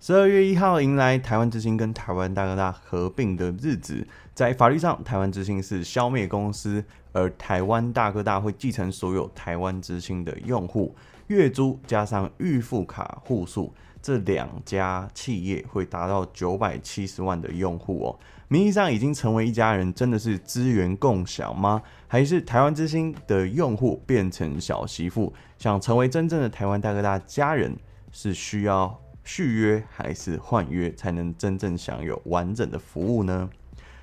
十二月一号迎来台湾之星跟台湾大哥大合并的日子，在法律上，台湾之星是消灭公司，而台湾大哥大会继承所有台湾之星的用户。月租加上预付卡户数，这两家企业会达到九百七十万的用户哦。名义上已经成为一家人，真的是资源共享吗？还是台湾之星的用户变成小媳妇，想成为真正的台湾大哥大家人，是需要续约还是换约才能真正享有完整的服务呢？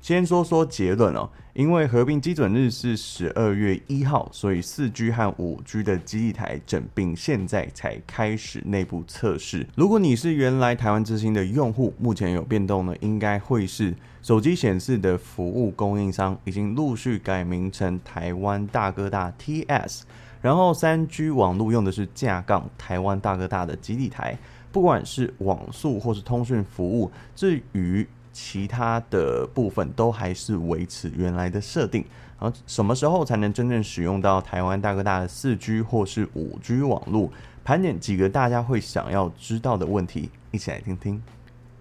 先说说结论哦，因为合并基准日是十二月一号，所以四 G 和五 G 的基地台整并现在才开始内部测试。如果你是原来台湾之星的用户，目前有变动呢，应该会是手机显示的服务供应商已经陆续改名成台湾大哥大 TS，然后三 G 网络用的是架杠台湾大哥大的基地台，不管是网速或是通讯服务，至于。其他的部分都还是维持原来的设定，然后什么时候才能真正使用到台湾大哥大的四 G 或是五 G 网络？盘点几个大家会想要知道的问题，一起来听听。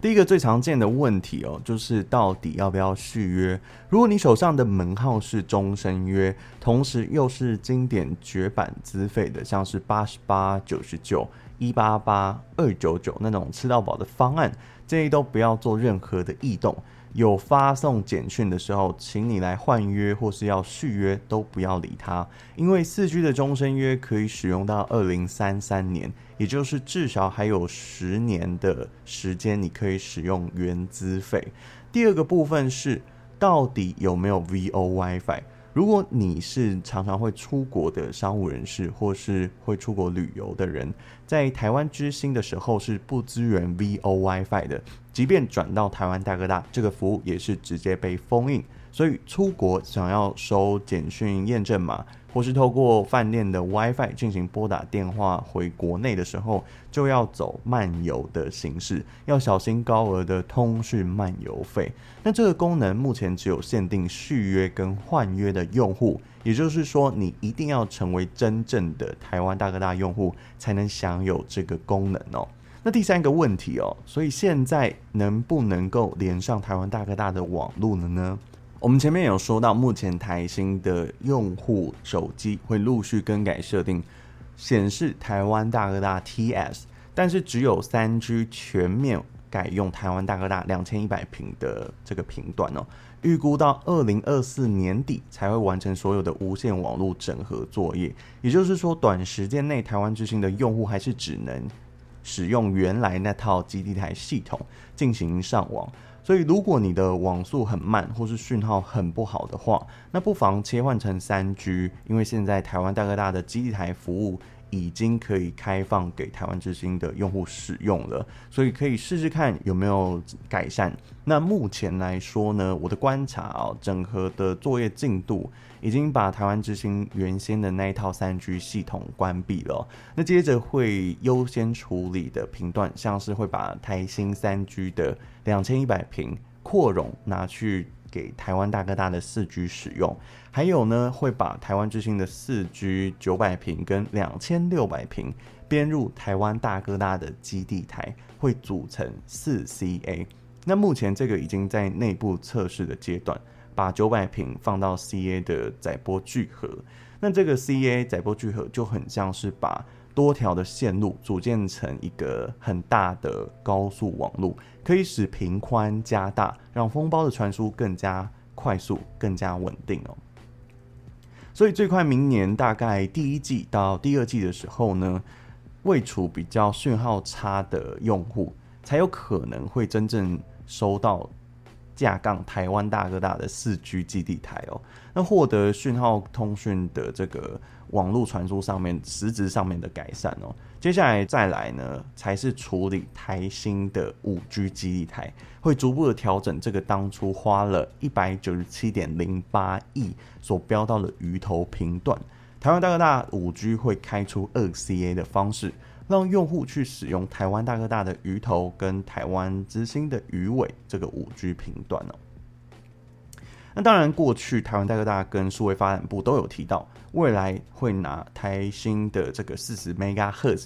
第一个最常见的问题哦，就是到底要不要续约？如果你手上的门号是终身约，同时又是经典绝版资费的，像是八十八、九十九、一八八、二九九那种吃到饱的方案。建议都不要做任何的异动。有发送简讯的时候，请你来换约或是要续约，都不要理他，因为四 G 的终身约可以使用到二零三三年，也就是至少还有十年的时间，你可以使用原资费。第二个部分是，到底有没有 VO WiFi？如果你是常常会出国的商务人士，或是会出国旅游的人，在台湾之星的时候是不支援 VO WiFi 的，即便转到台湾大哥大，这个服务也是直接被封印。所以出国想要收简讯验证码，或是透过饭店的 WiFi 进行拨打电话回国内的时候，就要走漫游的形式，要小心高额的通讯漫游费。那这个功能目前只有限定续约跟换约的用户，也就是说，你一定要成为真正的台湾大哥大用户，才能享有这个功能哦。那第三个问题哦，所以现在能不能够连上台湾大哥大的网络了呢？我们前面有说到，目前台新的用户手机会陆续更改设定，显示台湾大哥大 TS，但是只有三 G 全面改用台湾大哥大两千一百平的这个频段哦。预估到二零二四年底才会完成所有的无线网络整合作业，也就是说，短时间内台湾之星的用户还是只能使用原来那套基地台系统进行上网。所以，如果你的网速很慢，或是讯号很不好的话，那不妨切换成三 G，因为现在台湾大哥大的基地台服务已经可以开放给台湾之星的用户使用了，所以可以试试看有没有改善。那目前来说呢，我的观察啊，整合的作业进度。已经把台湾之星原先的那一套三 G 系统关闭了，那接着会优先处理的频段，像是会把台新三 G 的两千一百平扩容拿去给台湾大哥大的四 G 使用，还有呢会把台湾之星的四 G 九百平跟两千六百平编入台湾大哥大的基地台，会组成四 CA。那目前这个已经在内部测试的阶段。把九百平放到 CA 的载波聚合，那这个 CA 载波聚合就很像是把多条的线路组建成一个很大的高速网络，可以使频宽加大，让封包的传输更加快速、更加稳定哦。所以最快明年大概第一季到第二季的时候呢，位处比较讯号差的用户才有可能会真正收到。架杠台湾大哥大的四 G 基地台哦，那获得讯号通讯的这个网络传输上面实质上面的改善哦，接下来再来呢，才是处理台新的五 G 基地台，会逐步的调整这个当初花了一百九十七点零八亿所标到的鱼头频段，台湾大哥大五 G 会开出二 CA 的方式。让用户去使用台湾大哥大的鱼头跟台湾之星的鱼尾这个五 G 频段哦。那当然，过去台湾大哥大跟数位发展部都有提到，未来会拿台星的这个四十 MHz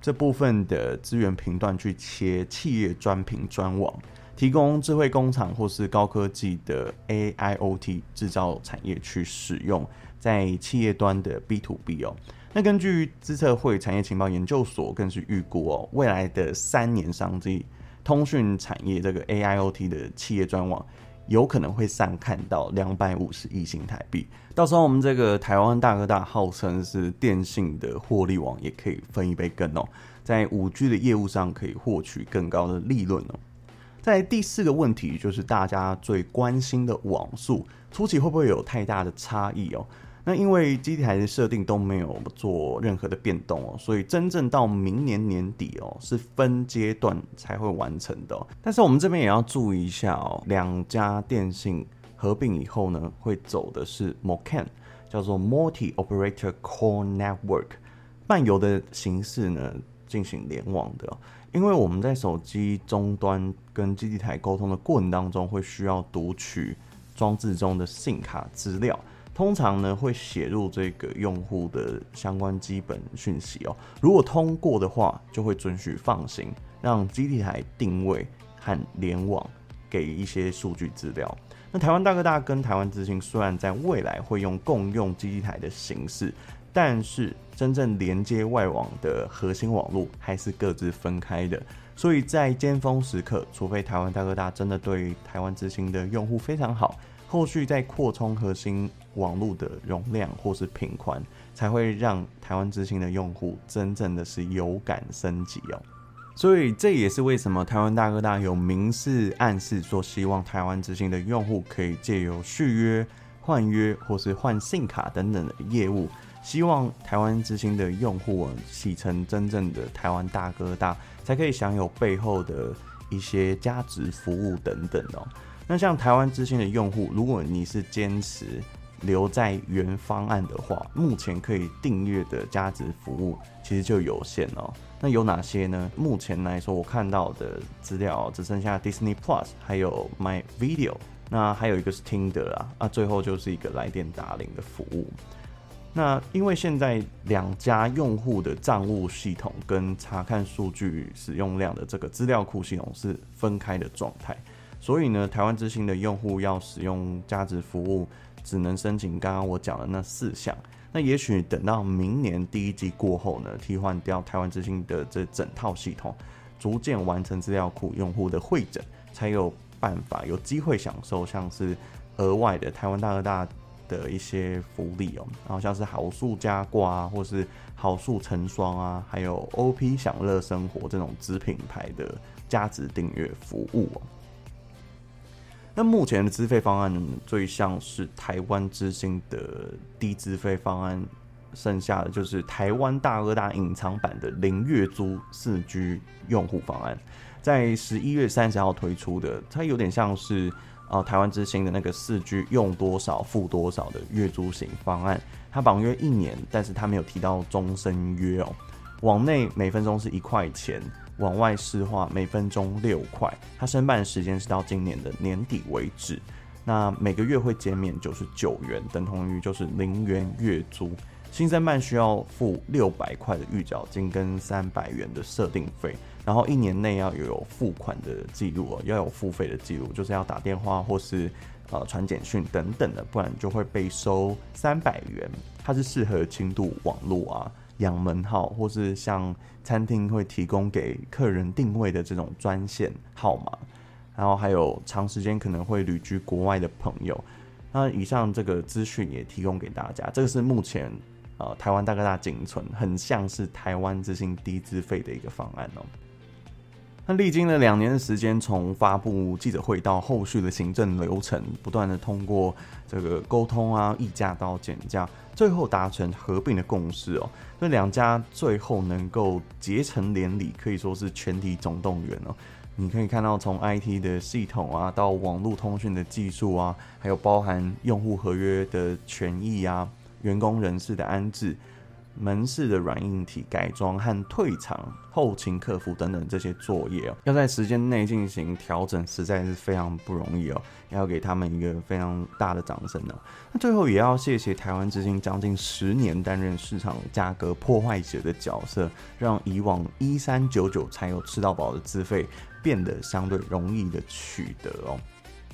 这部分的资源频段去切企业专频专网，提供智慧工厂或是高科技的 AIoT 制造产业去使用，在企业端的 B to B 哦。那根据资策会产业情报研究所更是预估哦，未来的三年商机，通讯产业这个 AIoT 的企业专网。有可能会上看到两百五十亿新台币，到时候我们这个台湾大哥大号称是电信的获利王，也可以分一杯羹哦，在五 G 的业务上可以获取更高的利润哦。在第四个问题就是大家最关心的网速，初期会不会有太大的差异哦？那因为基地台的设定都没有做任何的变动哦，所以真正到明年年底哦，是分阶段才会完成的。但是我们这边也要注意一下哦，两家电信合并以后呢，会走的是 MOCN，叫做 Multi Operator Core Network，漫游的形式呢进行联网的。因为我们在手机终端跟基地台沟通的过程当中，会需要读取装置中的 SIM 卡资料。通常呢，会写入这个用户的相关基本讯息哦。如果通过的话，就会准许放行，让基地台定位和联网，给一些数据资料。那台湾大哥大跟台湾之星虽然在未来会用共用基地台的形式，但是真正连接外网的核心网络还是各自分开的。所以在尖峰时刻，除非台湾大哥大真的对台湾之星的用户非常好。后续再扩充核心网络的容量或是频宽，才会让台湾之星的用户真正的是有感升级哦。所以这也是为什么台湾大哥大有明示暗示说，希望台湾之星的用户可以借由续约、换约或是换信卡等等的业务，希望台湾之星的用户啊，洗成真正的台湾大哥大，才可以享有背后的一些价值服务等等哦。那像台湾之星的用户，如果你是坚持留在原方案的话，目前可以订阅的价值服务其实就有限哦。那有哪些呢？目前来说，我看到的资料只剩下 Disney Plus，还有 My Video，那还有一个是 Tinder 啊，啊，最后就是一个来电打铃的服务。那因为现在两家用户的账务系统跟查看数据使用量的这个资料库系统是分开的状态。所以呢，台湾之星的用户要使用价值服务，只能申请刚刚我讲的那四项。那也许等到明年第一季过后呢，替换掉台湾之星的这整套系统，逐渐完成资料库用户的会诊，才有办法有机会享受像是额外的台湾大哥大的一些福利哦，然后像是好树加挂啊，或是好树成双啊，还有 OP 享乐生活这种子品牌的价值订阅服务。那目前的资费方案最像是台湾之星的低资费方案，剩下的就是台湾大哥大隐藏版的零月租四 G 用户方案，在十一月三十号推出的，它有点像是啊台湾之星的那个四 G 用多少付多少的月租型方案，它绑约一年，但是它没有提到终身约哦，网内每分钟是一块钱。往外市话每分钟六块，它申办时间是到今年的年底为止。那每个月会减免九十九元，等同于就是零元月租。新申办需要付六百块的预缴金跟三百元的设定费，然后一年内要有付款的记录哦，要有付费的记录，就是要打电话或是呃传简讯等等的，不然就会被收三百元。它是适合轻度网络啊。养门号，或是像餐厅会提供给客人定位的这种专线号码，然后还有长时间可能会旅居国外的朋友。那以上这个资讯也提供给大家，这个是目前呃台湾大哥大仅存，很像是台湾之星低资费的一个方案哦。那历经了两年的时间，从发布记者会到后续的行政流程，不断的通过这个沟通啊，议价到减价，最后达成合并的共识哦。那两家最后能够结成连理，可以说是全体总动员哦。你可以看到，从 IT 的系统啊，到网络通讯的技术啊，还有包含用户合约的权益啊，员工人事的安置。门市的软硬体改装和退场、后勤客服等等这些作业哦，要在时间内进行调整，实在是非常不容易哦，要给他们一个非常大的掌声呢。那最后也要谢谢台湾之星将近十年担任市场价格破坏者的角色，让以往一三九九才有吃到饱的资费变得相对容易的取得哦。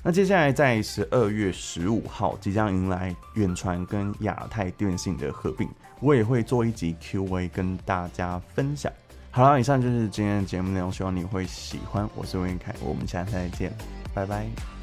那接下来在十二月十五号即将迎来远传跟亚太电信的合并，我也会做一集 Q&A 跟大家分享。好了，以上就是今天的节目内容，希望你会喜欢。我是温凯，我们下次再见，拜拜。